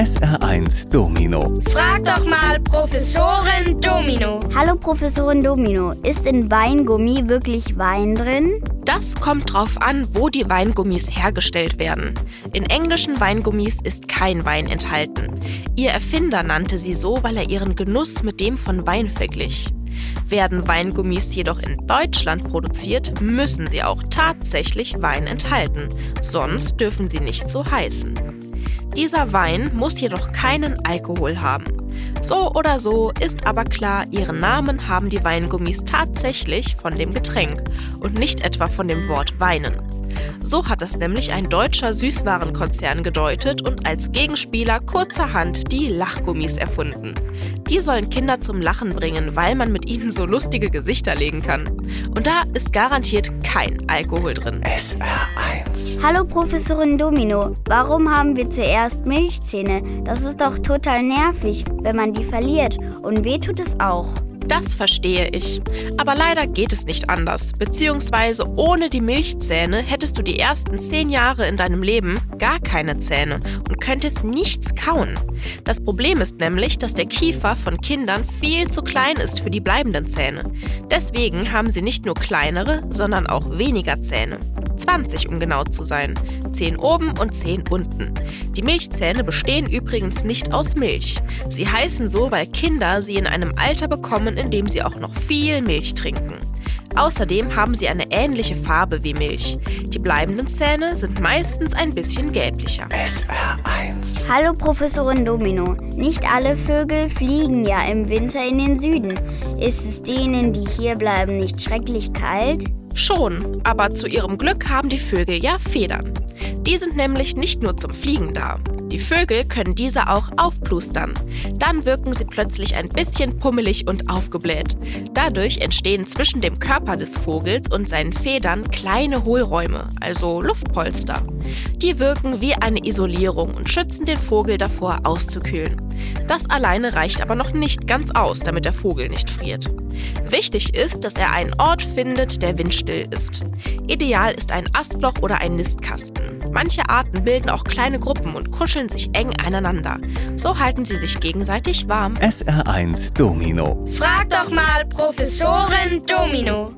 SR1 Domino. Frag doch mal Professorin Domino. Hallo Professorin Domino, ist in Weingummi wirklich Wein drin? Das kommt drauf an, wo die Weingummis hergestellt werden. In englischen Weingummis ist kein Wein enthalten. Ihr Erfinder nannte sie so, weil er ihren Genuss mit dem von Wein verglich. Werden Weingummis jedoch in Deutschland produziert, müssen sie auch tatsächlich Wein enthalten, sonst dürfen sie nicht so heißen. Dieser Wein muss jedoch keinen Alkohol haben. So oder so ist aber klar, ihren Namen haben die Weingummis tatsächlich von dem Getränk und nicht etwa von dem Wort weinen. So hat es nämlich ein deutscher Süßwarenkonzern gedeutet und als Gegenspieler kurzerhand die Lachgummis erfunden. Die sollen Kinder zum Lachen bringen, weil man mit ihnen so lustige Gesichter legen kann. Und da ist garantiert kein Alkohol drin. SR1. Hallo Professorin Domino, warum haben wir zuerst Milchzähne? Das ist doch total nervig, wenn man die verliert. Und weh tut es auch. Das verstehe ich. Aber leider geht es nicht anders. Beziehungsweise ohne die Milchzähne hättest du die ersten zehn Jahre in deinem Leben gar keine Zähne und könntest nichts kauen. Das Problem ist nämlich, dass der Kiefer von Kindern viel zu klein ist für die bleibenden Zähne. Deswegen haben sie nicht nur kleinere, sondern auch weniger Zähne. 20 um genau zu sein. 10 oben und 10 unten. Die Milchzähne bestehen übrigens nicht aus Milch. Sie heißen so, weil Kinder sie in einem Alter bekommen, in dem sie auch noch viel Milch trinken. Außerdem haben sie eine ähnliche Farbe wie Milch. Die bleibenden Zähne sind meistens ein bisschen gelblicher. SR1. Hallo Professorin Domino, nicht alle Vögel fliegen ja im Winter in den Süden. Ist es denen, die hier bleiben, nicht schrecklich kalt? Schon, aber zu ihrem Glück haben die Vögel ja Federn. Die sind nämlich nicht nur zum Fliegen da. Die Vögel können diese auch aufplustern. Dann wirken sie plötzlich ein bisschen pummelig und aufgebläht. Dadurch entstehen zwischen dem Körper des Vogels und seinen Federn kleine Hohlräume, also Luftpolster. Die wirken wie eine Isolierung und schützen den Vogel davor, auszukühlen. Das alleine reicht aber noch nicht ganz aus, damit der Vogel nicht friert. Wichtig ist, dass er einen Ort findet, der windstill ist. Ideal ist ein Astloch oder ein Nistkasten. Manche Arten bilden auch kleine Gruppen und kuscheln sich eng aneinander. So halten sie sich gegenseitig warm. SR1 Domino. Frag doch mal Professorin Domino.